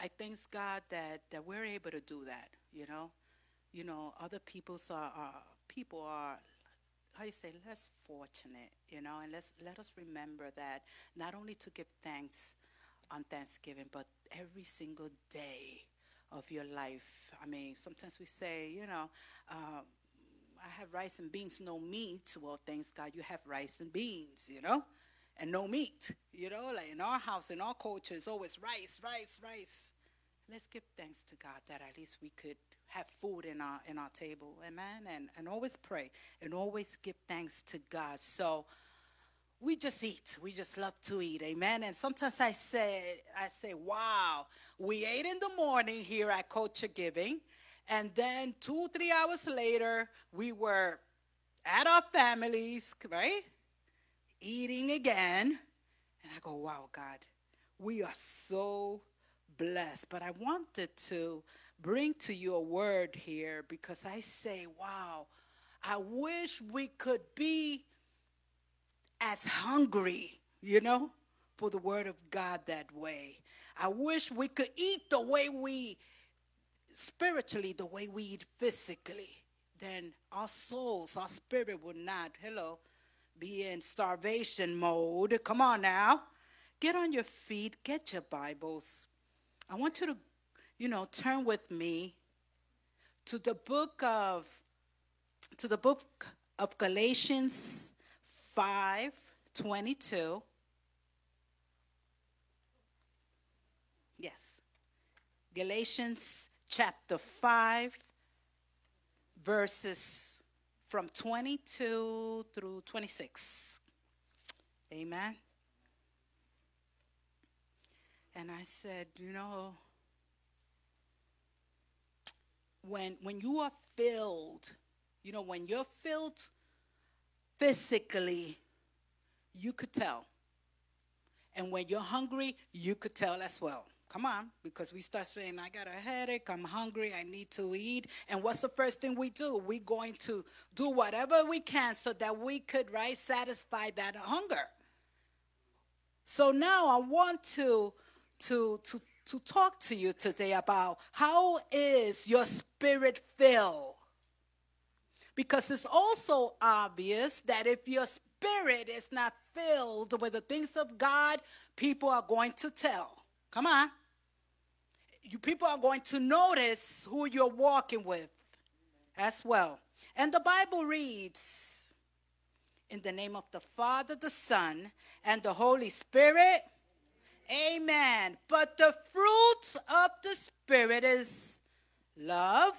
I thank God that, that we're able to do that, you know. You know, other people's are, are people are how you say less fortunate, you know, and let's let us remember that not only to give thanks on Thanksgiving, but every single day of your life. I mean, sometimes we say, you know, um, I have rice and beans, no meat. Well, thanks God you have rice and beans, you know, and no meat. You know, like in our house, in our culture, it's always rice, rice, rice. Let's give thanks to God that at least we could have food in our in our table. Amen. And and always pray and always give thanks to God. So we just eat. We just love to eat. Amen. And sometimes I say, I say, wow, we ate in the morning here at Culture Giving. And then two, three hours later, we were at our families, right? Eating again. And I go, wow, God, we are so blessed. But I wanted to bring to you a word here because I say, wow, I wish we could be as hungry, you know, for the word of God that way. I wish we could eat the way we spiritually, the way we eat physically. Then our souls, our spirit would not, hello, be in starvation mode. Come on now. Get on your feet, get your Bibles. I want you to, you know, turn with me to the book of to the book of Galatians 5 22. Yes. Galatians chapter 5, verses from 22 through 26. Amen. And I said, you know, when when you are filled, you know, when you're filled physically, you could tell. And when you're hungry, you could tell as well. Come on, because we start saying, I got a headache, I'm hungry, I need to eat. And what's the first thing we do? We're going to do whatever we can so that we could, right, satisfy that hunger. So now I want to to to to talk to you today about how is your spirit filled because it's also obvious that if your spirit is not filled with the things of God, people are going to tell. Come on. You people are going to notice who you're walking with as well. And the Bible reads in the name of the Father, the Son, and the Holy Spirit. Amen. But the fruits of the Spirit is love,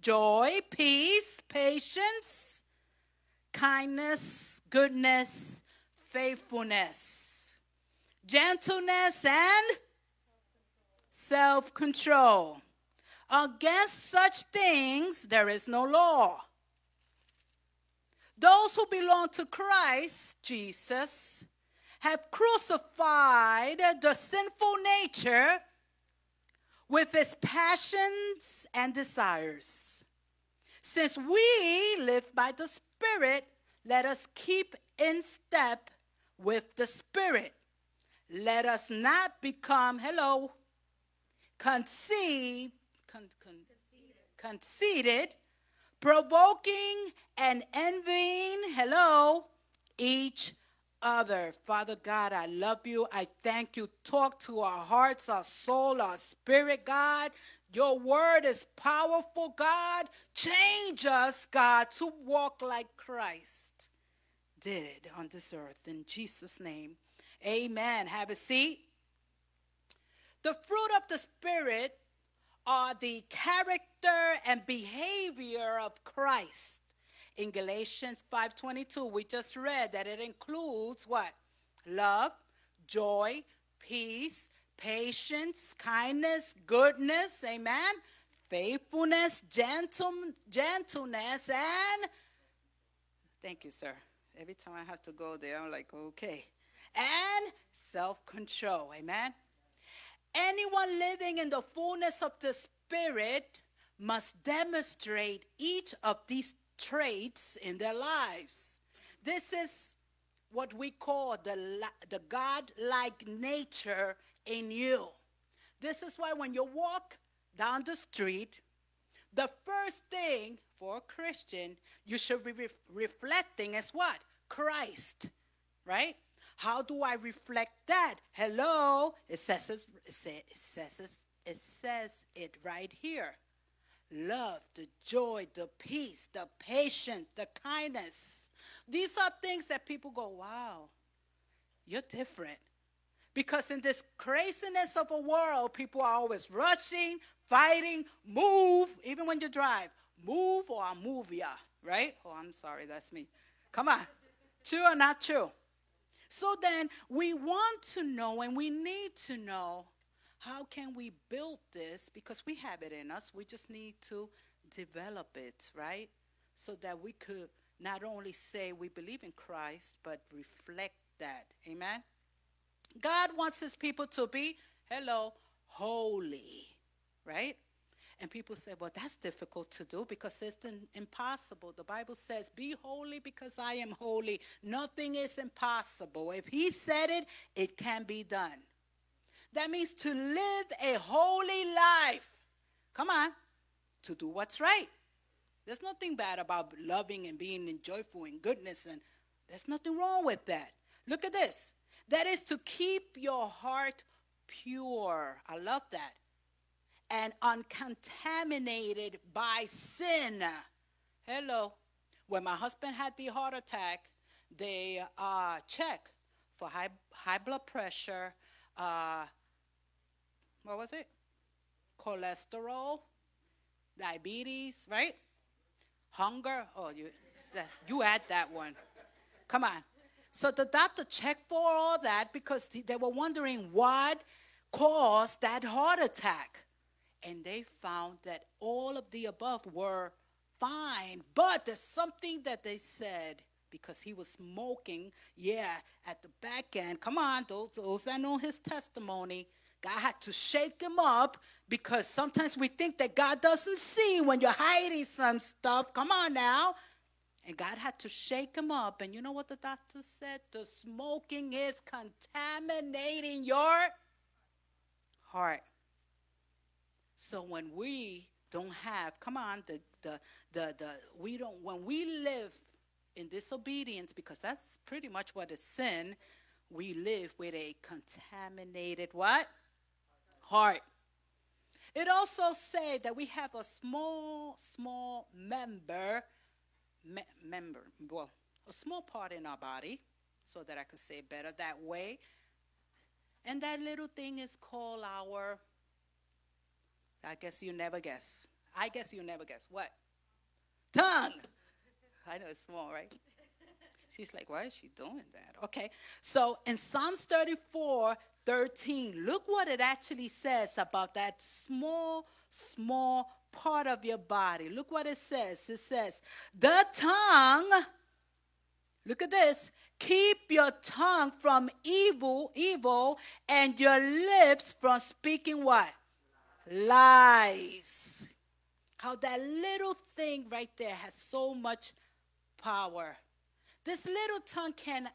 joy, peace, patience, kindness, goodness, faithfulness, gentleness, and self control. Against such things there is no law. Those who belong to Christ Jesus have crucified the sinful nature with its passions and desires. Since we live by the Spirit, let us keep in step with the Spirit. Let us not become, hello, conceived, con, con, conceited. conceited, provoking and envying, hello, each other. Father God, I love you. I thank you. Talk to our hearts, our soul, our spirit, God. Your word is powerful, God. Change us, God, to walk like Christ did it on this earth. In Jesus' name, amen. Have a seat. The fruit of the Spirit are the character and behavior of Christ in Galatians 5:22, we just read that it includes what? Love, joy, peace, patience, kindness, goodness, amen, faithfulness, gentle, gentleness, and thank you, sir. Every time I have to go there, I'm like, okay. And self control, amen. Anyone living in the fullness of the Spirit must demonstrate each of these traits in their lives. This is what we call the, the God like nature in you. This is why when you walk down the street, the first thing for a Christian you should be re- reflecting is what? Christ, right? How do I reflect that? Hello, it says it, it says it, it says it right here. Love, the joy, the peace, the patience, the kindness. These are things that people go, wow, you're different. Because in this craziness of a world, people are always rushing, fighting, move, even when you drive, move or I'll move ya, right? Oh, I'm sorry, that's me. Come on. True or not true? So then we want to know and we need to know how can we build this because we have it in us. We just need to develop it, right? So that we could not only say we believe in Christ, but reflect that. Amen? God wants his people to be, hello, holy, right? And people say, well, that's difficult to do because it's impossible. The Bible says, be holy because I am holy. Nothing is impossible. If he said it, it can be done. That means to live a holy life. Come on, to do what's right. There's nothing bad about loving and being joyful and goodness, and there's nothing wrong with that. Look at this. That is to keep your heart pure. I love that. And uncontaminated by sin. Hello. When my husband had the heart attack, they uh, check for high, high blood pressure, uh, what was it? Cholesterol, diabetes, right? Hunger. Oh, you, you add that one. Come on. So the doctor checked for all that because they were wondering what caused that heart attack. And they found that all of the above were fine. But there's something that they said because he was smoking, yeah, at the back end. Come on, those, those that know his testimony. God had to shake him up because sometimes we think that God doesn't see when you're hiding some stuff. Come on now. And God had to shake him up. And you know what the doctor said? The smoking is contaminating your heart. So when we don't have, come on, the the the the we don't when we live in disobedience, because that's pretty much what is sin, we live with a contaminated what? Heart. It also said that we have a small, small member me- member, well, a small part in our body, so that I could say better that way. And that little thing is called our, I guess you never guess. I guess you never guess. What? Tongue. I know it's small, right? She's like, why is she doing that? Okay. So in Psalms 34, 13, look what it actually says about that small, small part of your body. Look what it says. It says, the tongue, look at this, keep your tongue from evil, evil, and your lips from speaking what? Lies. How that little thing right there has so much power. This little tongue can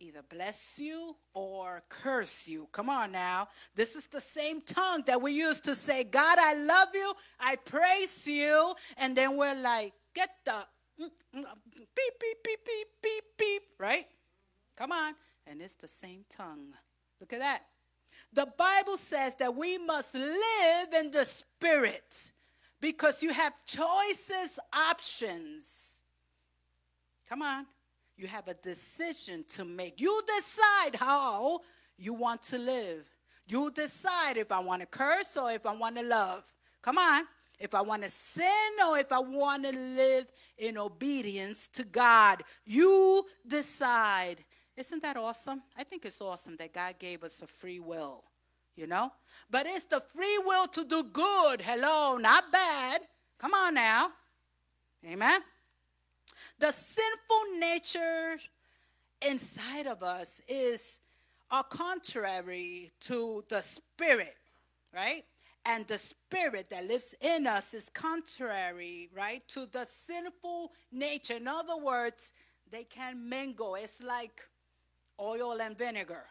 either bless you or curse you. Come on now. This is the same tongue that we use to say, God, I love you, I praise you. And then we're like, get the mm, mm, beep, beep, beep, beep, beep, beep, right? Come on. And it's the same tongue. Look at that. The Bible says that we must live in the Spirit because you have choices, options. Come on. You have a decision to make. You decide how you want to live. You decide if I want to curse or if I want to love. Come on. If I want to sin or if I want to live in obedience to God. You decide. Isn't that awesome? I think it's awesome that God gave us a free will, you know? But it's the free will to do good. Hello, not bad. Come on now. Amen. The sinful nature inside of us is a contrary to the spirit, right? And the spirit that lives in us is contrary, right, to the sinful nature. In other words, they can mingle. It's like oil and vinegar.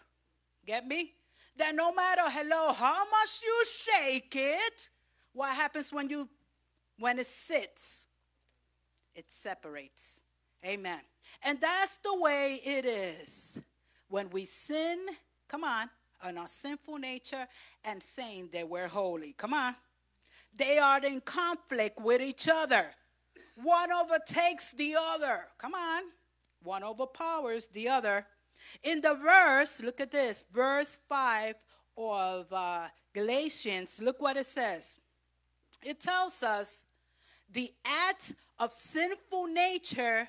Get me? That no matter hello how much you shake it, what happens when you when it sits? It separates. Amen. And that's the way it is. When we sin, come on, on our sinful nature and saying that we're holy. Come on. They are in conflict with each other. One overtakes the other. Come on. One overpowers the other. In the verse, look at this, verse 5 of uh, Galatians, look what it says. It tells us the act of sinful nature,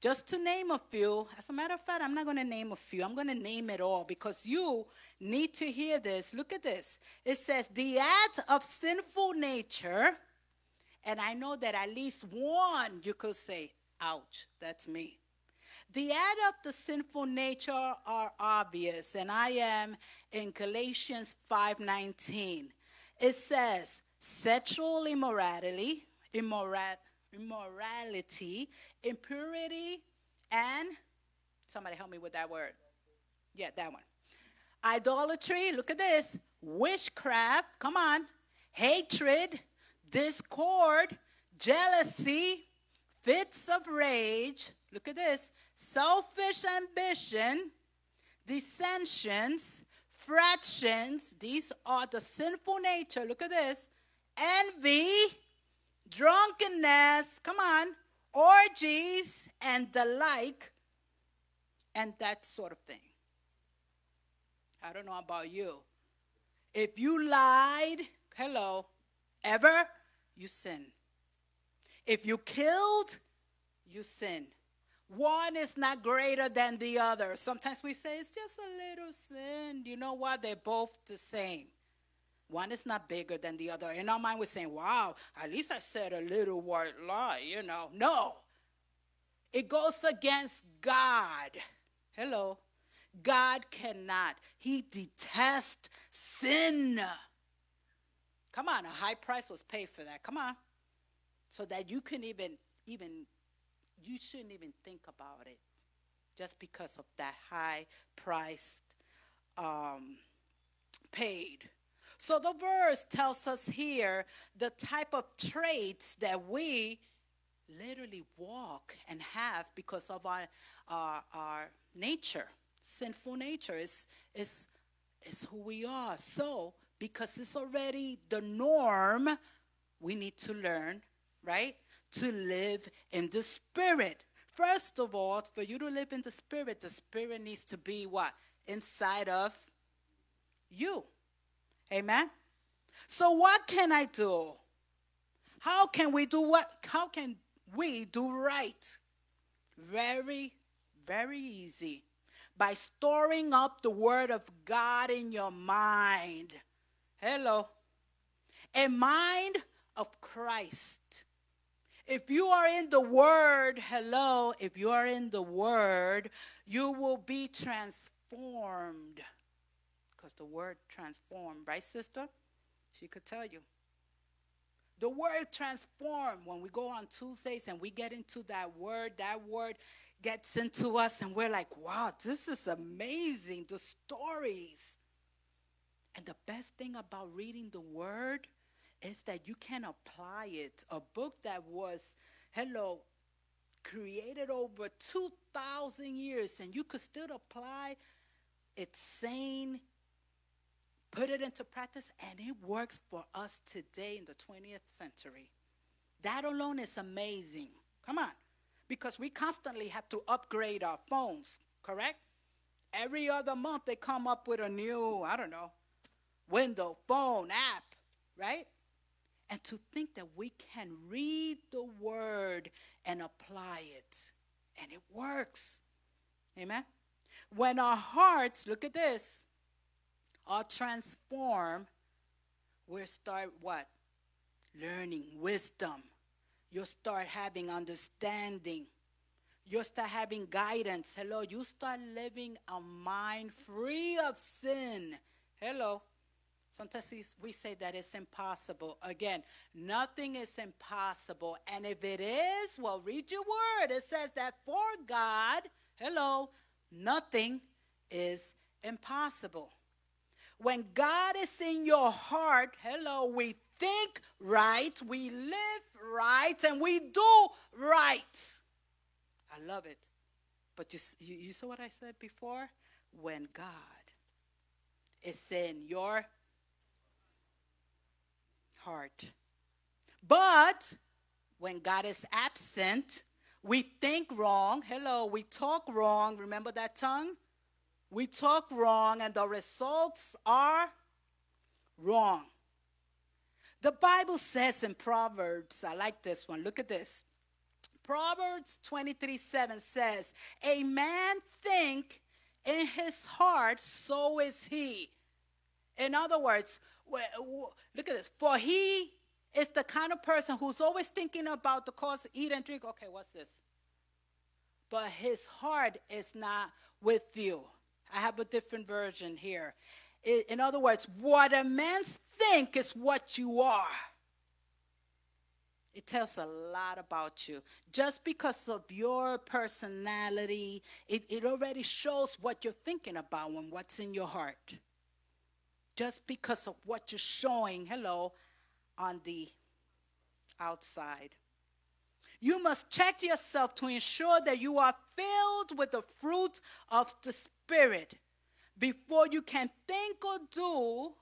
just to name a few. As a matter of fact, I'm not going to name a few, I'm going to name it all because you need to hear this. Look at this. It says, the act of sinful nature, and I know that at least one you could say, ouch, that's me. The act of the sinful nature are obvious, and I am in Galatians 5:19. It says, sexual immorality, immoral, immorality, impurity, and somebody help me with that word. Yeah, that one. Idolatry, look at this. Witchcraft, come on. Hatred, discord, jealousy, fits of rage, look at this. Selfish ambition, dissensions, fractions, these are the sinful nature. Look at this. Envy, drunkenness, come on, orgies, and the like, and that sort of thing. I don't know about you. If you lied, hello, ever, you sin. If you killed, you sin. One is not greater than the other. Sometimes we say it's just a little sin. You know what? They're both the same. One is not bigger than the other. In our mind, we're saying, wow, at least I said a little white lie, you know. No. It goes against God. Hello. God cannot. He detests sin. Come on, a high price was paid for that. Come on. So that you can even even you shouldn't even think about it just because of that high priced um, paid. So the verse tells us here the type of traits that we literally walk and have because of our, our, our nature. Sinful nature is, is, is who we are. So, because it's already the norm, we need to learn, right? To live in the spirit. First of all, for you to live in the spirit, the spirit needs to be what? Inside of you. Amen. So what can I do? How can we do what? How can we do right? Very, very easy. By storing up the word of God in your mind. Hello. A mind of Christ. If you are in the word, hello, if you are in the word, you will be transformed because the word transform, right, sister? She could tell you. The word transform, when we go on Tuesdays and we get into that word, that word gets into us and we're like, wow, this is amazing. The stories. And the best thing about reading the word is that you can apply it. A book that was, hello, created over 2,000 years and you could still apply its same put it into practice, and it works for us today in the 20th century. That alone is amazing. Come on. Because we constantly have to upgrade our phones, correct? Every other month they come up with a new, I don't know, window, phone, app, right? And to think that we can read the word and apply it, and it works. Amen? When our hearts, look at this, or transform, we'll start what? Learning wisdom. You'll start having understanding. You'll start having guidance. Hello. You start living a mind free of sin. Hello. Sometimes we say that it's impossible. Again, nothing is impossible. And if it is, well, read your word. It says that for God, hello, nothing is impossible. When God is in your heart, hello, we think right, we live right, and we do right. I love it. But you, you, you saw what I said before? When God is in your heart. But when God is absent, we think wrong. Hello, we talk wrong. Remember that tongue? We talk wrong, and the results are wrong. The Bible says in Proverbs, I like this one. Look at this. Proverbs 23 7 says, A man think in his heart, so is he. In other words, look at this. For he is the kind of person who's always thinking about the cause, eat and drink. Okay, what's this? But his heart is not with you. I have a different version here. In other words, what a man think is what you are. It tells a lot about you. Just because of your personality, it, it already shows what you're thinking about and what's in your heart just because of what you're showing, hello, on the outside. You must check yourself to ensure that you are filled with the fruit of the Spirit before you can think or do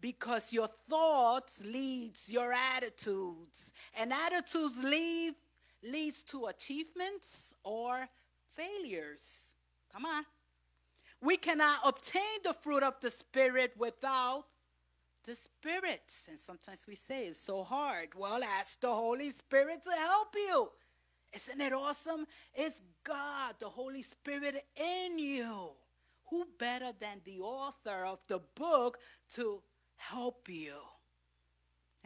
because your thoughts leads your attitudes. And attitudes lead leads to achievements or failures. Come on we cannot obtain the fruit of the Spirit without the Spirit. And sometimes we say it's so hard. Well, ask the Holy Spirit to help you. Isn't it awesome? It's God, the Holy Spirit in you. Who better than the author of the book to help you?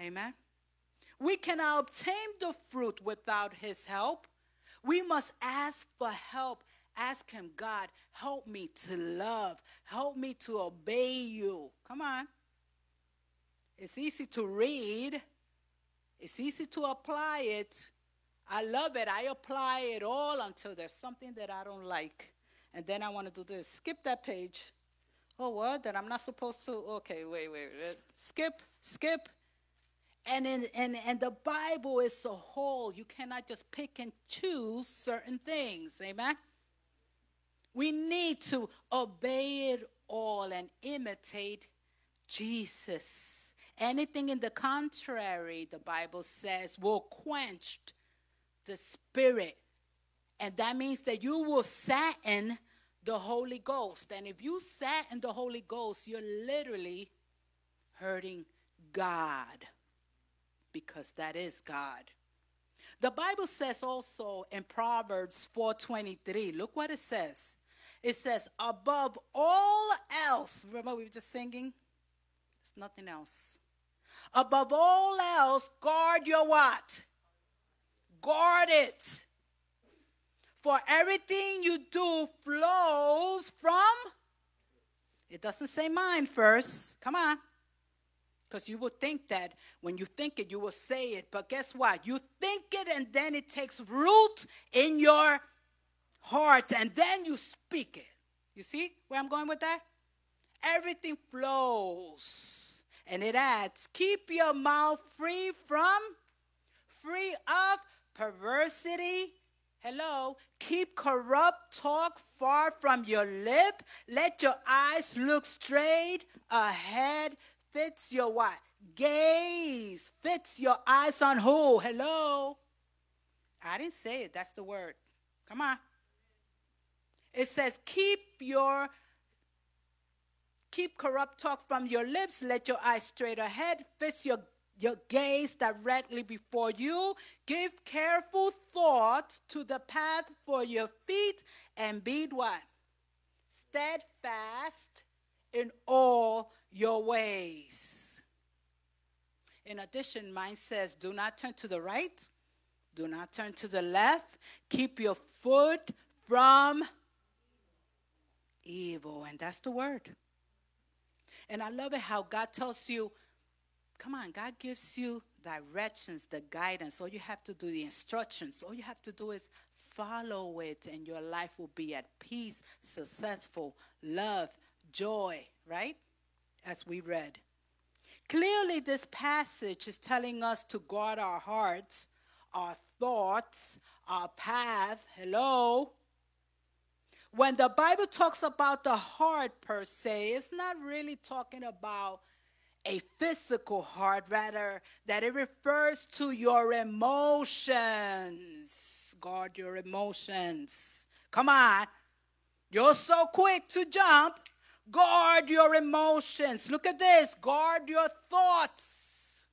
Amen. We cannot obtain the fruit without his help. We must ask for help Ask Him, God, help me to love, help me to obey you. Come on. It's easy to read, it's easy to apply it. I love it. I apply it all until there's something that I don't like. And then I want to do this. Skip that page. Oh, what? That I'm not supposed to? Okay, wait, wait. Skip, skip. And, in, and, and the Bible is a whole. You cannot just pick and choose certain things. Amen? We need to obey it all and imitate Jesus. Anything in the contrary, the Bible says, will quench the spirit. And that means that you will sadden the Holy Ghost. And if you sadden the Holy Ghost, you're literally hurting God because that is God. The Bible says also in Proverbs 4:23, look what it says. It says, above all else, remember we were just singing? There's nothing else. Above all else, guard your what? Guard it. For everything you do flows from, it doesn't say mind first. Come on. Because you will think that when you think it, you will say it. But guess what? You think it and then it takes root in your heart and then you speak it. You see where I'm going with that? Everything flows. And it adds, keep your mouth free from, free of perversity. Hello. Keep corrupt talk far from your lip. Let your eyes look straight ahead. Fits your what? Gaze. Fits your eyes on who? Hello. I didn't say it. That's the word. Come on. It says, keep your keep corrupt talk from your lips, let your eyes straight ahead, fix your your gaze directly before you. Give careful thought to the path for your feet and be what? Steadfast in all your ways. In addition, mine says, do not turn to the right, do not turn to the left. Keep your foot from evil. And that's the word. And I love it how God tells you, come on, God gives you directions, the guidance. All you have to do, the instructions, all you have to do is follow it, and your life will be at peace, successful, love, joy, right? As we read. Clearly, this passage is telling us to guard our hearts, our thoughts, our path. Hello? When the Bible talks about the heart per se, it's not really talking about a physical heart, rather, that it refers to your emotions. Guard your emotions. Come on. You're so quick to jump. Guard your emotions. Look at this. Guard your thoughts.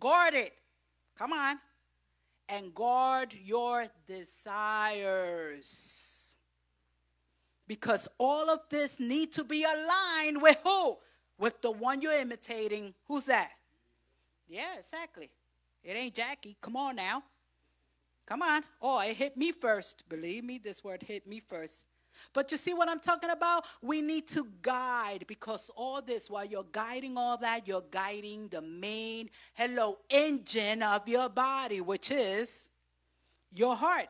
Guard it. Come on. And guard your desires. Because all of this need to be aligned with who? With the one you're imitating. Who's that? Yeah, exactly. It ain't Jackie. Come on now. Come on. Oh, it hit me first. Believe me, this word hit me first. But you see what I'm talking about? We need to guide because all this, while you're guiding all that, you're guiding the main, hello, engine of your body, which is your heart.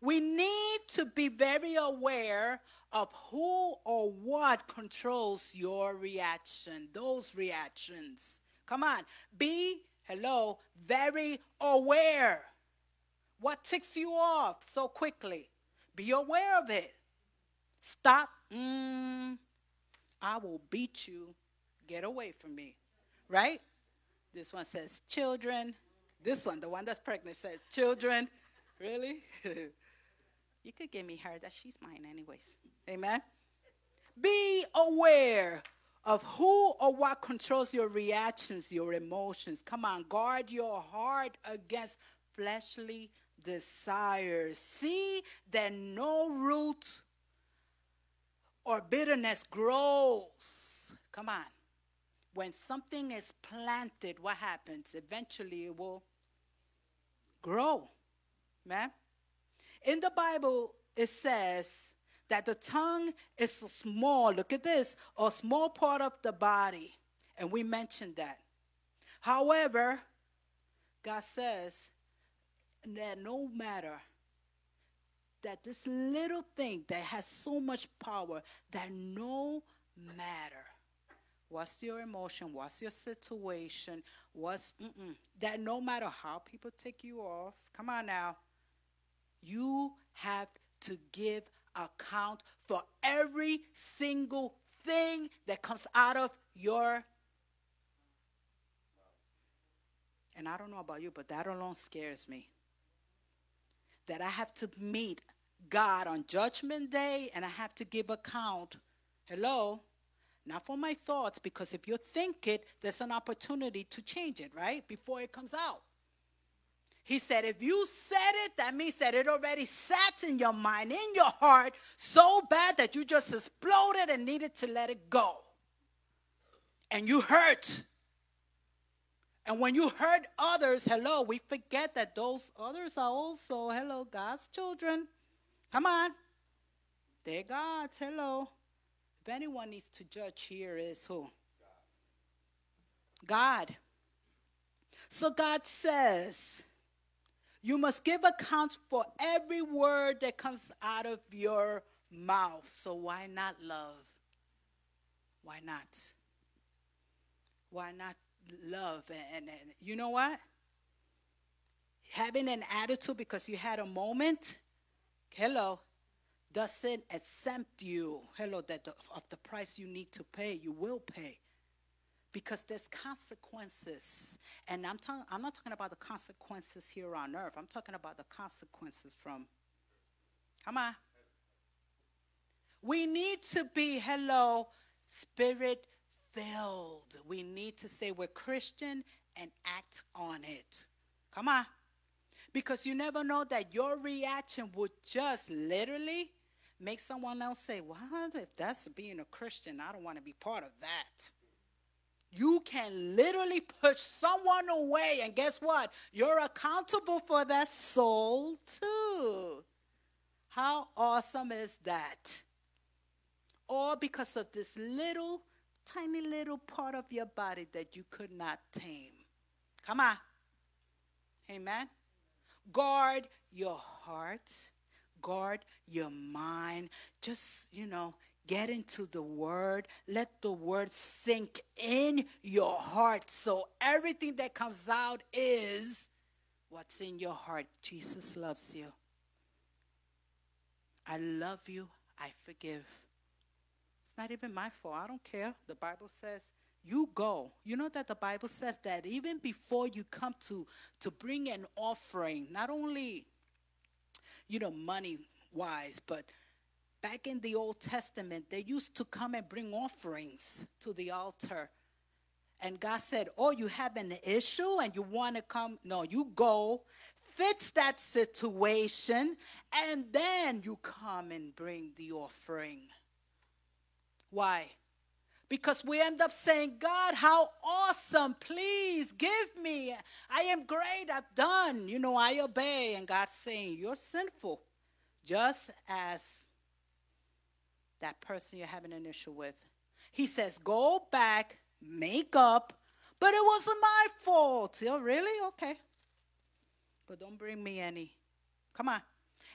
We need to be very aware of who or what controls your reaction, those reactions. Come on, be, hello, very aware. What ticks you off so quickly? Be aware of it. Stop. Mm, I will beat you. Get away from me. Right? This one says children. This one, the one that's pregnant, says children. Really? you could give me her. That she's mine, anyways. Amen. Be aware of who or what controls your reactions, your emotions. Come on, guard your heart against fleshly desires. See that no root or bitterness grows. Come on. When something is planted, what happens? Eventually it will grow. Man. In the Bible, it says that the tongue is a small, look at this, a small part of the body. And we mentioned that. However, God says that no matter that this little thing that has so much power, that no matter what's your emotion, what's your situation, what's that no matter how people take you off, come on now, you have to give account for every single thing that comes out of your and I don't know about you, but that alone scares me that I have to meet God on Judgment Day and I have to give account. Hello? Not for my thoughts, because if you think it, there's an opportunity to change it, right? Before it comes out. He said, if you said it, that means that it already sat in your mind, in your heart, so bad that you just exploded and needed to let it go. And you hurt. And when you hurt others, hello, we forget that those others are also, hello, God's children. Come on. They're God's, hello. If anyone needs to judge here is who? God. So God says, you must give account for every word that comes out of your mouth. So why not love? Why not? Why not love. And, and, and you know what? Having an attitude because you had a moment, hello, doesn't exempt you, hello, that the, of the price you need to pay, you will pay. Because there's consequences. And I'm, talking, I'm not talking about the consequences here on earth. I'm talking about the consequences from, come on. We need to be, hello, spirit filled. We need to say we're Christian and act on it. Come on. Because you never know that your reaction would just literally make someone else say, What if that's being a Christian? I don't want to be part of that. You can literally push someone away, and guess what? You're accountable for that soul too. How awesome is that? All because of this little, tiny little part of your body that you could not tame. Come on. Amen. Guard your heart, guard your mind. Just, you know, get into the word. Let the word sink in your heart so everything that comes out is what's in your heart. Jesus loves you. I love you. I forgive. It's not even my fault. I don't care. The Bible says you go. You know that the Bible says that even before you come to to bring an offering, not only you know money wise, but back in the Old Testament, they used to come and bring offerings to the altar. And God said, Oh, you have an issue and you want to come? No, you go, fix that situation, and then you come and bring the offering. Why? Because we end up saying, God, how awesome. Please give me. I am great. I've done. You know, I obey. And God's saying, You're sinful. Just as that person you're having an issue with. He says, Go back, make up, but it wasn't my fault. Oh, really? Okay. But don't bring me any. Come on.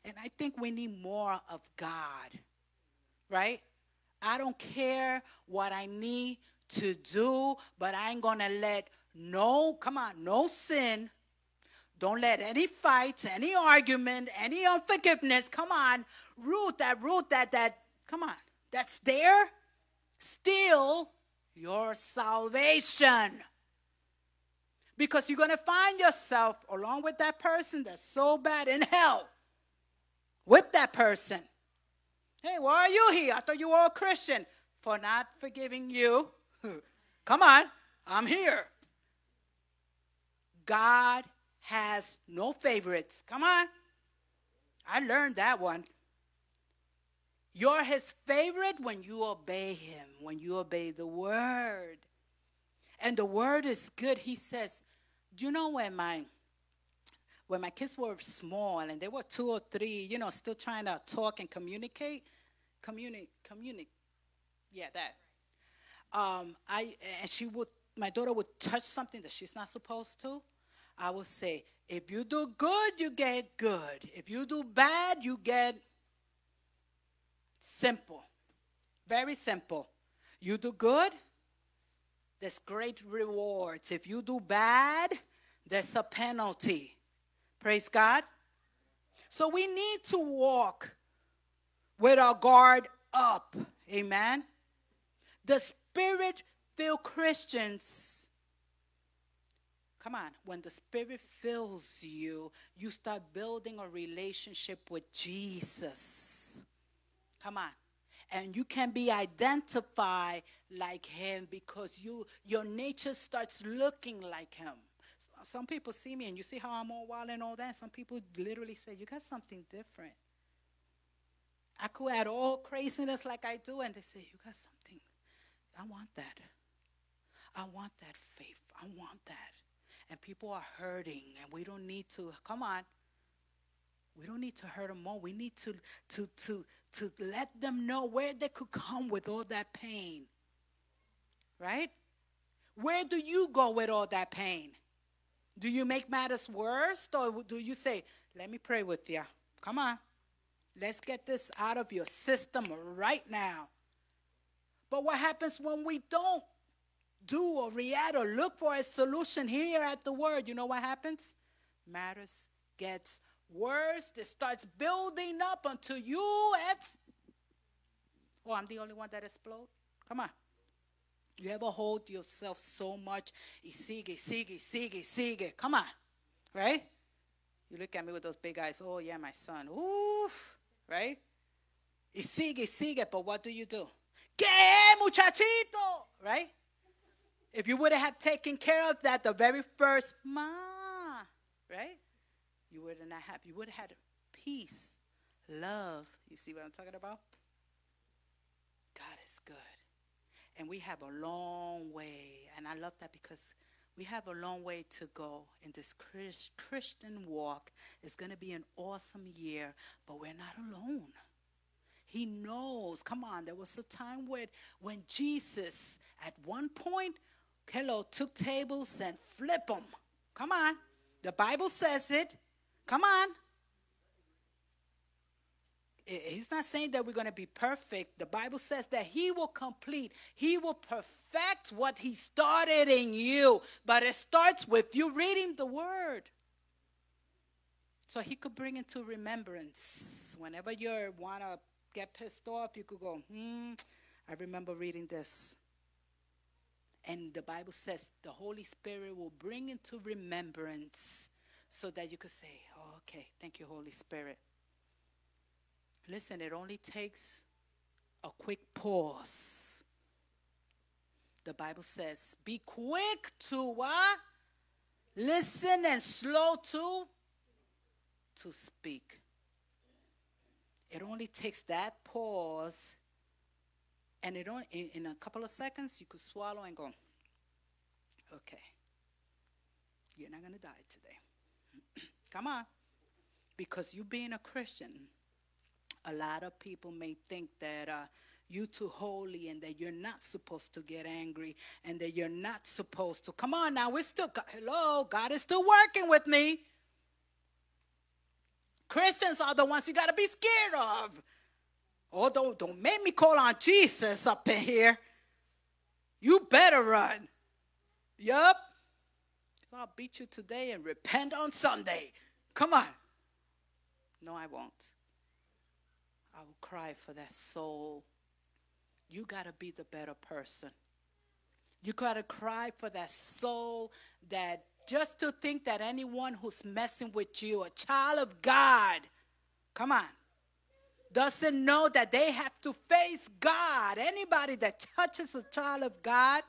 And I think we need more of God, right? I don't care what I need to do, but I ain't gonna let no, come on, no sin. Don't let any fights, any argument, any unforgiveness, come on, root that, root that, that, come on, that's there, steal your salvation. Because you're gonna find yourself along with that person that's so bad in hell with that person. Hey, why are you here? I thought you were a Christian for not forgiving you. Come on, I'm here. God has no favorites. Come on. I learned that one. You're his favorite when you obey him, when you obey the word. And the word is good. He says, Do you know when my when my kids were small and they were two or three, you know, still trying to talk and communicate, communicate, communicate, yeah, that. Um, I and she would, my daughter would touch something that she's not supposed to. I would say, if you do good, you get good. If you do bad, you get simple, very simple. You do good, there's great rewards. If you do bad, there's a penalty. Praise God. So we need to walk with our guard up. Amen. The spirit filled Christians, come on, when the spirit fills you, you start building a relationship with Jesus. Come on. And you can be identified like him because you your nature starts looking like him. Some people see me and you see how I'm all wild and all that. Some people literally say, You got something different. I could add all craziness like I do, and they say, You got something. I want that. I want that faith. I want that. And people are hurting, and we don't need to, come on. We don't need to hurt them more. We need to, to, to, to let them know where they could come with all that pain. Right? Where do you go with all that pain? Do you make matters worse or do you say, let me pray with you? Come on. Let's get this out of your system right now. But what happens when we don't do or react or look for a solution here at the word? You know what happens? Matters gets worse. It starts building up until you it's Oh, I'm the only one that explode? Come on. You ever hold yourself so much? Sigue, sigue, sigue, sigue. Come on. Right? You look at me with those big eyes. Oh, yeah, my son. Oof. Right? Sigue, sigue. But what do you do? ¿Qué, muchachito? Right? If you would have taken care of that the very first ma, right? You would not have, you would have had peace, love. You see what I'm talking about? God is good. And we have a long way. And I love that because we have a long way to go in this Christian walk. It's going to be an awesome year, but we're not alone. He knows. Come on, there was a time when, when Jesus, at one point, hello, took tables and flip them. Come on. The Bible says it. Come on. He's not saying that we're going to be perfect. The Bible says that He will complete, He will perfect what He started in you. But it starts with you reading the Word. So He could bring into remembrance. Whenever you want to get pissed off, you could go, hmm, I remember reading this. And the Bible says the Holy Spirit will bring into remembrance so that you could say, oh, okay, thank you, Holy Spirit. Listen, it only takes a quick pause. The Bible says, be quick to what? Listen and slow to to speak. It only takes that pause, and it only in, in a couple of seconds you could swallow and go, okay, you're not gonna die today. Come on. Because you being a Christian, a lot of people may think that uh, you too holy and that you're not supposed to get angry and that you're not supposed to. Come on now, we're still, hello, God is still working with me. Christians are the ones you got to be scared of. Oh, don't, don't make me call on Jesus up in here. You better run. Yup. I'll beat you today and repent on Sunday. Come on. No, I won't. I will cry for that soul. You got to be the better person. You got to cry for that soul that just to think that anyone who's messing with you, a child of God, come on, doesn't know that they have to face God. Anybody that touches a child of God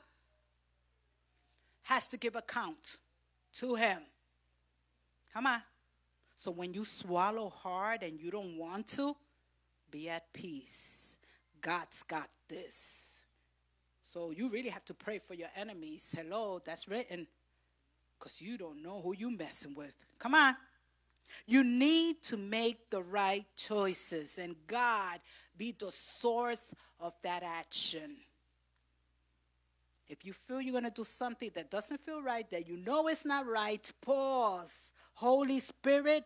has to give account to Him. Come on. So when you swallow hard and you don't want to, be at peace. God's got this. So you really have to pray for your enemies. Hello, that's written. Because you don't know who you're messing with. Come on. You need to make the right choices and God be the source of that action. If you feel you're going to do something that doesn't feel right, that you know it's not right, pause. Holy Spirit,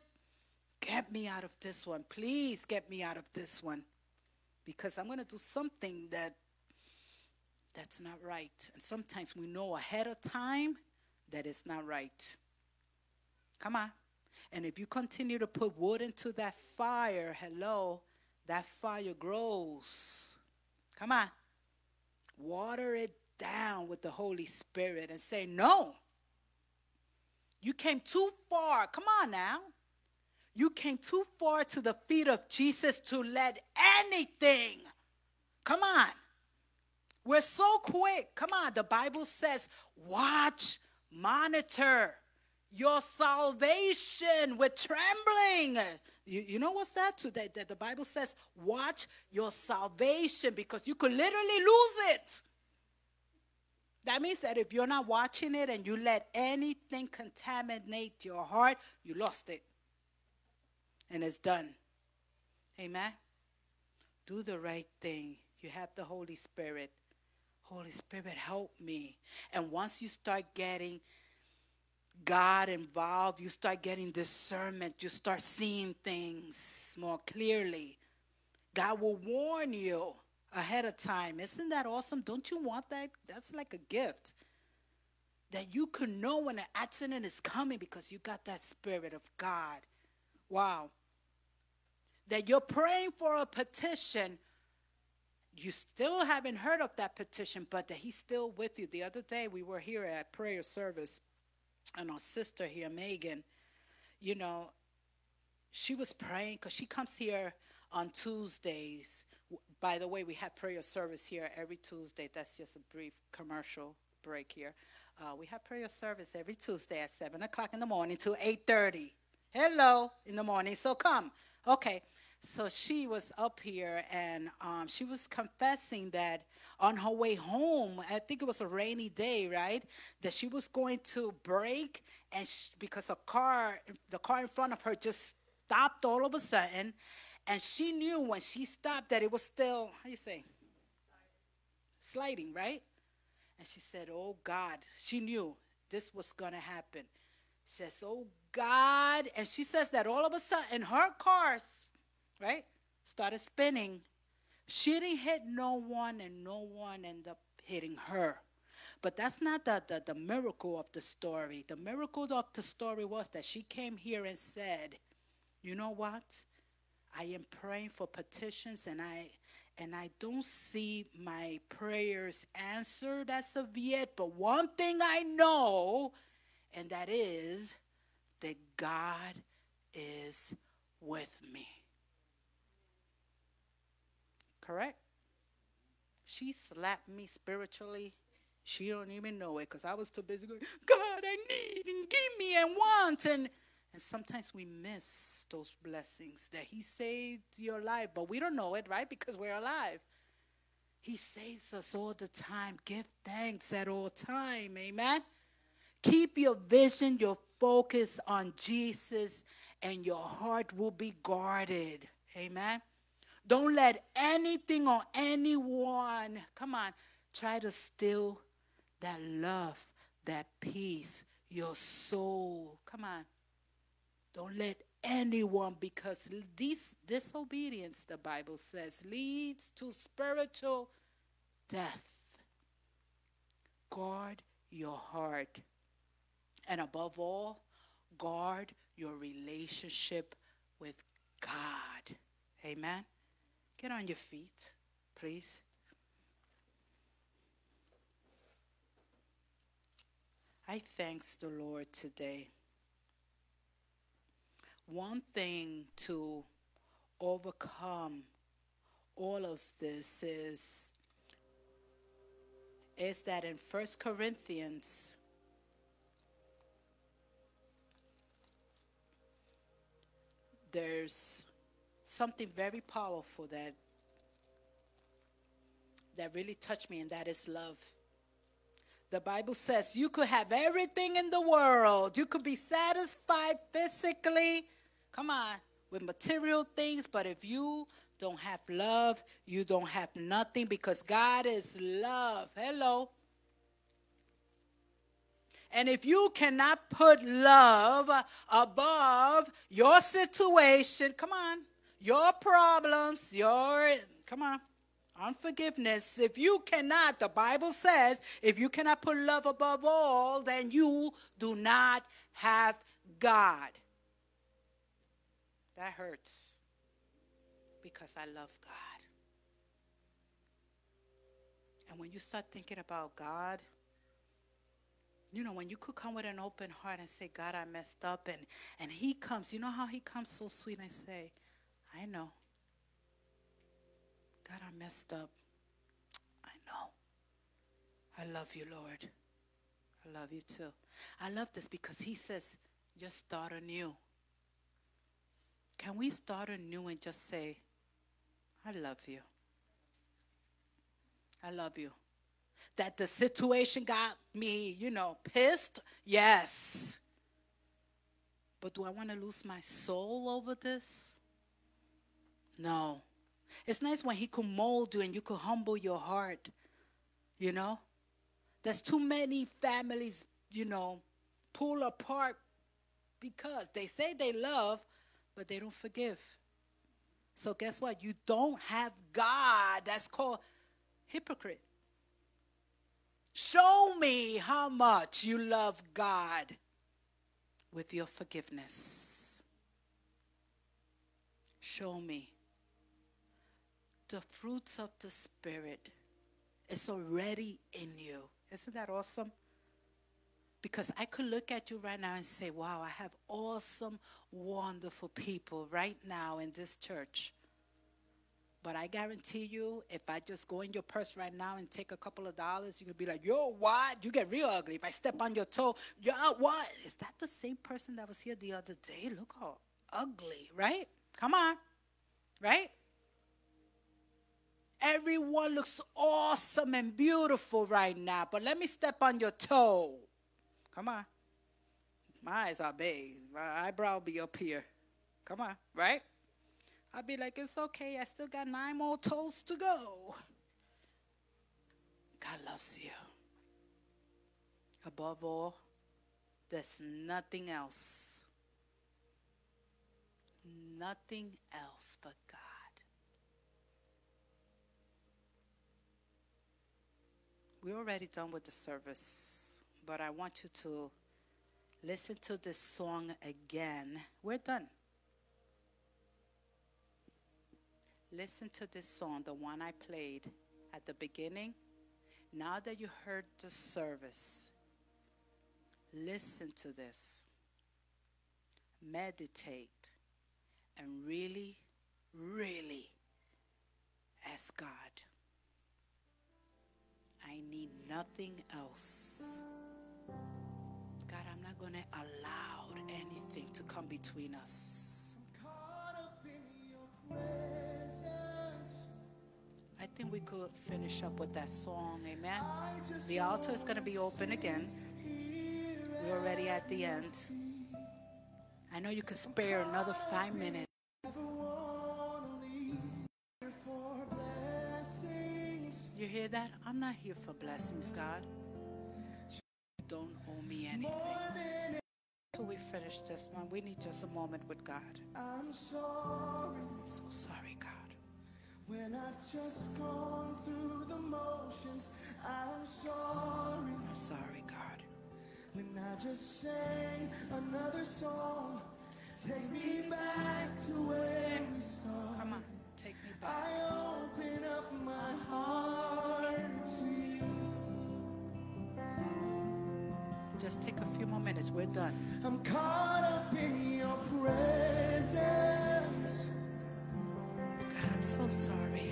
Get me out of this one. Please get me out of this one. Because I'm going to do something that that's not right. And sometimes we know ahead of time that it's not right. Come on. And if you continue to put wood into that fire, hello, that fire grows. Come on. Water it down with the Holy Spirit and say, No. You came too far. Come on now. You came too far to the feet of Jesus to let anything. Come on. We're so quick. Come on. The Bible says, watch, monitor your salvation with trembling. You, you know what's that? Today that the Bible says, watch your salvation because you could literally lose it. That means that if you're not watching it and you let anything contaminate your heart, you lost it and it's done. Amen. Do the right thing. You have the Holy Spirit. Holy Spirit, help me. And once you start getting God involved, you start getting discernment, you start seeing things more clearly. God will warn you ahead of time. Isn't that awesome? Don't you want that? That's like a gift. That you can know when an accident is coming because you got that Spirit of God. Wow. That you're praying for a petition, you still haven't heard of that petition, but that He's still with you. The other day we were here at prayer service, and our sister here, Megan, you know, she was praying because she comes here on Tuesdays. By the way, we have prayer service here every Tuesday. That's just a brief commercial brake here. Uh, we have prayer service every Tuesday at seven o'clock in the morning to eight thirty. Hello in the morning. So come. Okay. So she was up here and um, she was confessing that on her way home, I think it was a rainy day, right? That she was going to break and she, because a car, the car in front of her just stopped all of a sudden And she knew when she stopped that it was still, how you say? Sliding, right? And she said, Oh God, she knew this was going to happen. She says, Oh God. And she says that all of a sudden her cars, right, started spinning. She didn't hit no one, and no one ended up hitting her. But that's not the, the, the miracle of the story. The miracle of the story was that she came here and said, You know what? I am praying for petitions and I and I don't see my prayers answered as of yet. But one thing I know, and that is that God is with me. Correct? She slapped me spiritually. She don't even know it because I was too busy going, God, I need and give me and want. And, and sometimes we miss those blessings that He saved your life, but we don't know it, right? Because we're alive. He saves us all the time. Give thanks at all time. Amen. Keep your vision, your focus on Jesus, and your heart will be guarded. Amen. Don't let anything or anyone, come on, try to steal that love, that peace, your soul. Come on. Don't let anyone, because this disobedience, the Bible says, leads to spiritual death. Guard your heart. And above all, guard your relationship with God. Amen. Get on your feet, please. I thanks the Lord today. One thing to overcome all of this is is that in First Corinthians there's something very powerful that that really touched me and that is love the Bible says you could have everything in the world. You could be satisfied physically, come on, with material things, but if you don't have love, you don't have nothing because God is love. Hello. And if you cannot put love above your situation, come on, your problems, your, come on, Unforgiveness. If you cannot, the Bible says, if you cannot put love above all, then you do not have God. That hurts because I love God. And when you start thinking about God, you know, when you could come with an open heart and say, God, I messed up, and, and He comes, you know how He comes so sweet and say, I know. God, I messed up. I know. I love you, Lord. I love you too. I love this because he says, just start anew. Can we start anew and just say, I love you? I love you. That the situation got me, you know, pissed? Yes. But do I want to lose my soul over this? No. It's nice when He could mold you and you could humble your heart. You know? There's too many families, you know, pull apart because they say they love, but they don't forgive. So guess what? You don't have God. That's called hypocrite. Show me how much you love God with your forgiveness. Show me the fruits of the Spirit is already in you. Isn't that awesome? Because I could look at you right now and say, wow, I have awesome, wonderful people right now in this church. But I guarantee you, if I just go in your purse right now and take a couple of dollars, you could be like, yo, what? You get real ugly. If I step on your toe, yo, what? Is that the same person that was here the other day? Look how ugly, right? Come on, right? Everyone looks awesome and beautiful right now, but let me step on your toe. Come on. My eyes are big. My eyebrow be up here. Come on, right? I'll be like, it's okay. I still got nine more toes to go. God loves you. Above all, there's nothing else. Nothing else but God. We're already done with the service, but I want you to listen to this song again. We're done. Listen to this song, the one I played at the beginning. Now that you heard the service, listen to this. Meditate and really, really ask God. I need nothing else. God, I'm not going to allow anything to come between us. I think we could finish up with that song. Amen. The altar is going to be open again. We're already at the end. I know you could spare another five minutes. You hear that? I'm not here for blessings, God. Anything. Till we finish this one, we need just a moment with God. I'm sorry I'm so sorry, God. when I've just gone through the motions. I'm sorry I'm sorry, God. when I just sang another song. Take me back to where we started. Come on, take me back. I open up my heart Just take a few more minutes. We're done. I'm caught up in your presence. God, I'm so sorry.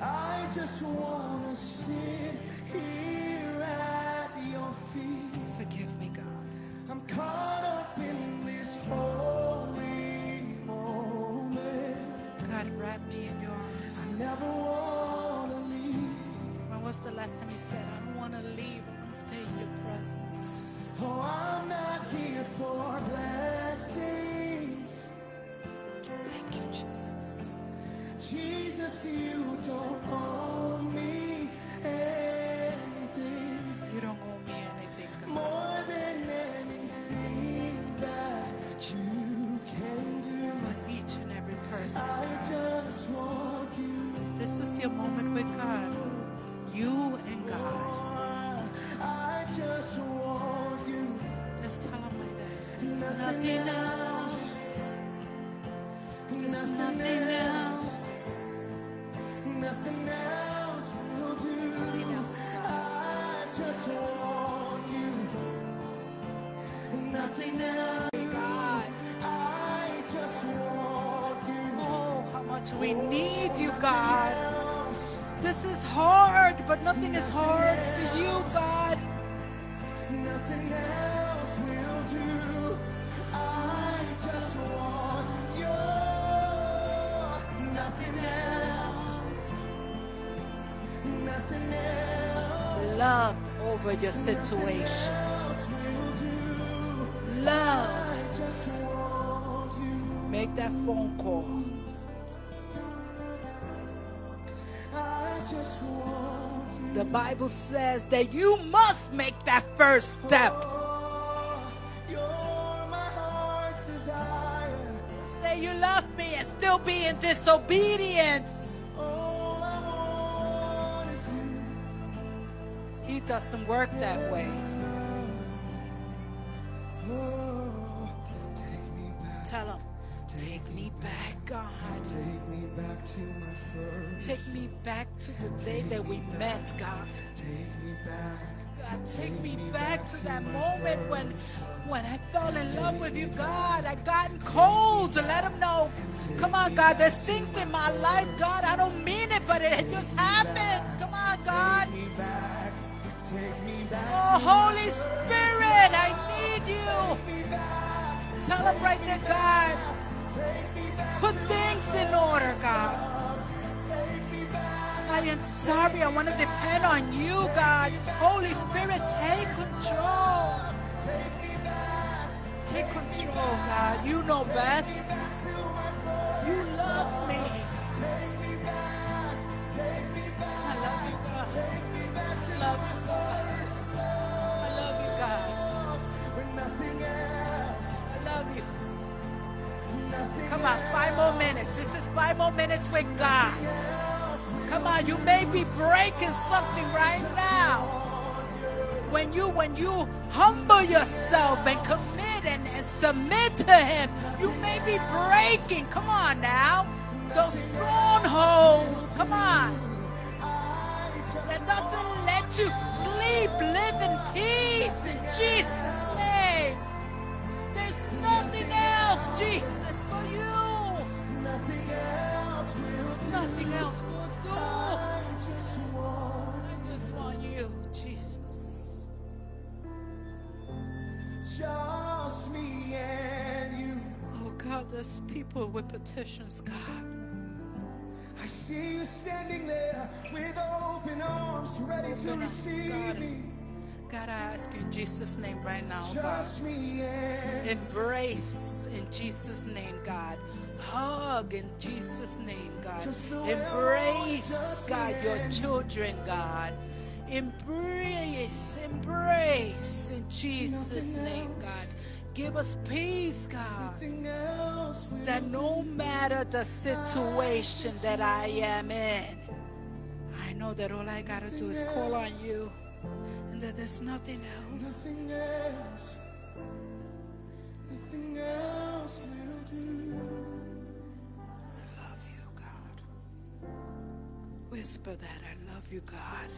I just wanna sit here at your feet. Forgive me, God. I'm caught up in this holy moment. God, wrap me in your arms. I never wanna leave. When was the last time you said, I don't want to leave, I want to stay in your presence? For blessings. Thank you, Jesus. Jesus, you don't owe we need you, God. This is hard, but nothing is hard for you, God. Nothing else will do. I just want you. Nothing else. Nothing else. Love over your situation. The Bible says that you must make that first step. Oh, you're my heart's desire. Say you love me and still be in disobedience. All I want is you. He doesn't work that way. To the day that we met, God. Take me back. God, take me back to that moment when, when I fell in love with you, God. I gotten cold to let him know. Come on, God, there's things in my life, God. I don't mean it, but it just happens. Come on, God. Take me back. Take me back. Oh, Holy Spirit, I need you. Tell him God. Put things in order, God. I am sorry. I want to depend on you, God. Holy Spirit, take control. Take control, God. You know best. You love me. I love you, God. I love you, God. I love you, God. I love you. Come on, five more minutes. This is five more minutes with God. Come on, you may be breaking something right now. When you when you humble yourself and commit and, and submit to him, you may be breaking. Come on now. Those strongholds. Come on. That doesn't let you sleep. People with petitions, God. I see you standing there with open arms, ready to arms, receive God. me. God, I ask you in Jesus' name right now, God. Me Embrace in Jesus' name, God. Hug in Jesus' name, God. Just the way I want, Embrace, God, your children, God. Embrace, embrace in Jesus' name. God. Give us peace, God. nothing else will that no matter the situation that I am in, I know that all I gotta do is call on you, and that there's nothing else. Nothing else. Nothing else will do. I love you, God. Whisper that I love you, God.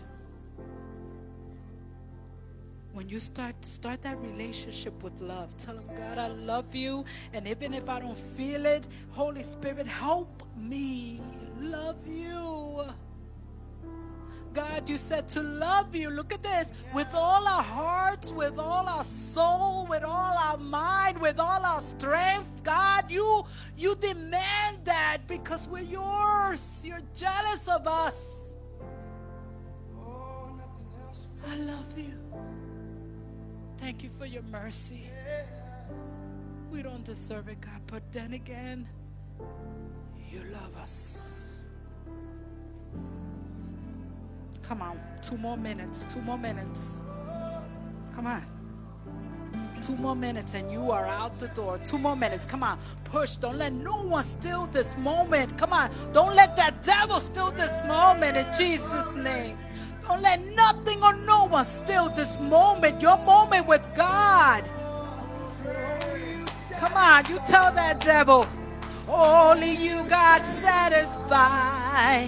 When you start start that relationship with love, tell him, God, I love you, and even if I don't feel it, Holy Spirit, help me love you. God, you said to love you. Look at this. With all our hearts, with all our soul, with all our mind, with all our strength, God, you you demand that because we're yours. You're jealous of us. Oh, nothing else I love you. Thank you for your mercy. We don't deserve it, God, but then again, you love us. Come on, two more minutes, two more minutes. Come on. Two more minutes and you are out the door. Two more minutes. Come on. Push. Don't let no one steal this moment. Come on. Don't let that devil steal this moment in Jesus' name. Don't let nothing or no one steal this moment. Your moment with God. Come on. You tell that devil. Only you, God, satisfy.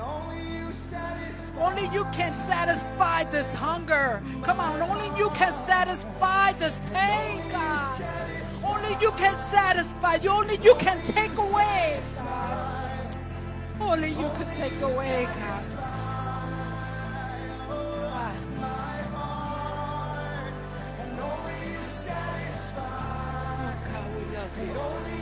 Only you satisfy. Only you can satisfy this hunger. Come on, only you can satisfy this pain, God. Only you can satisfy. Only you can take away. God. Only you can take away, God. the only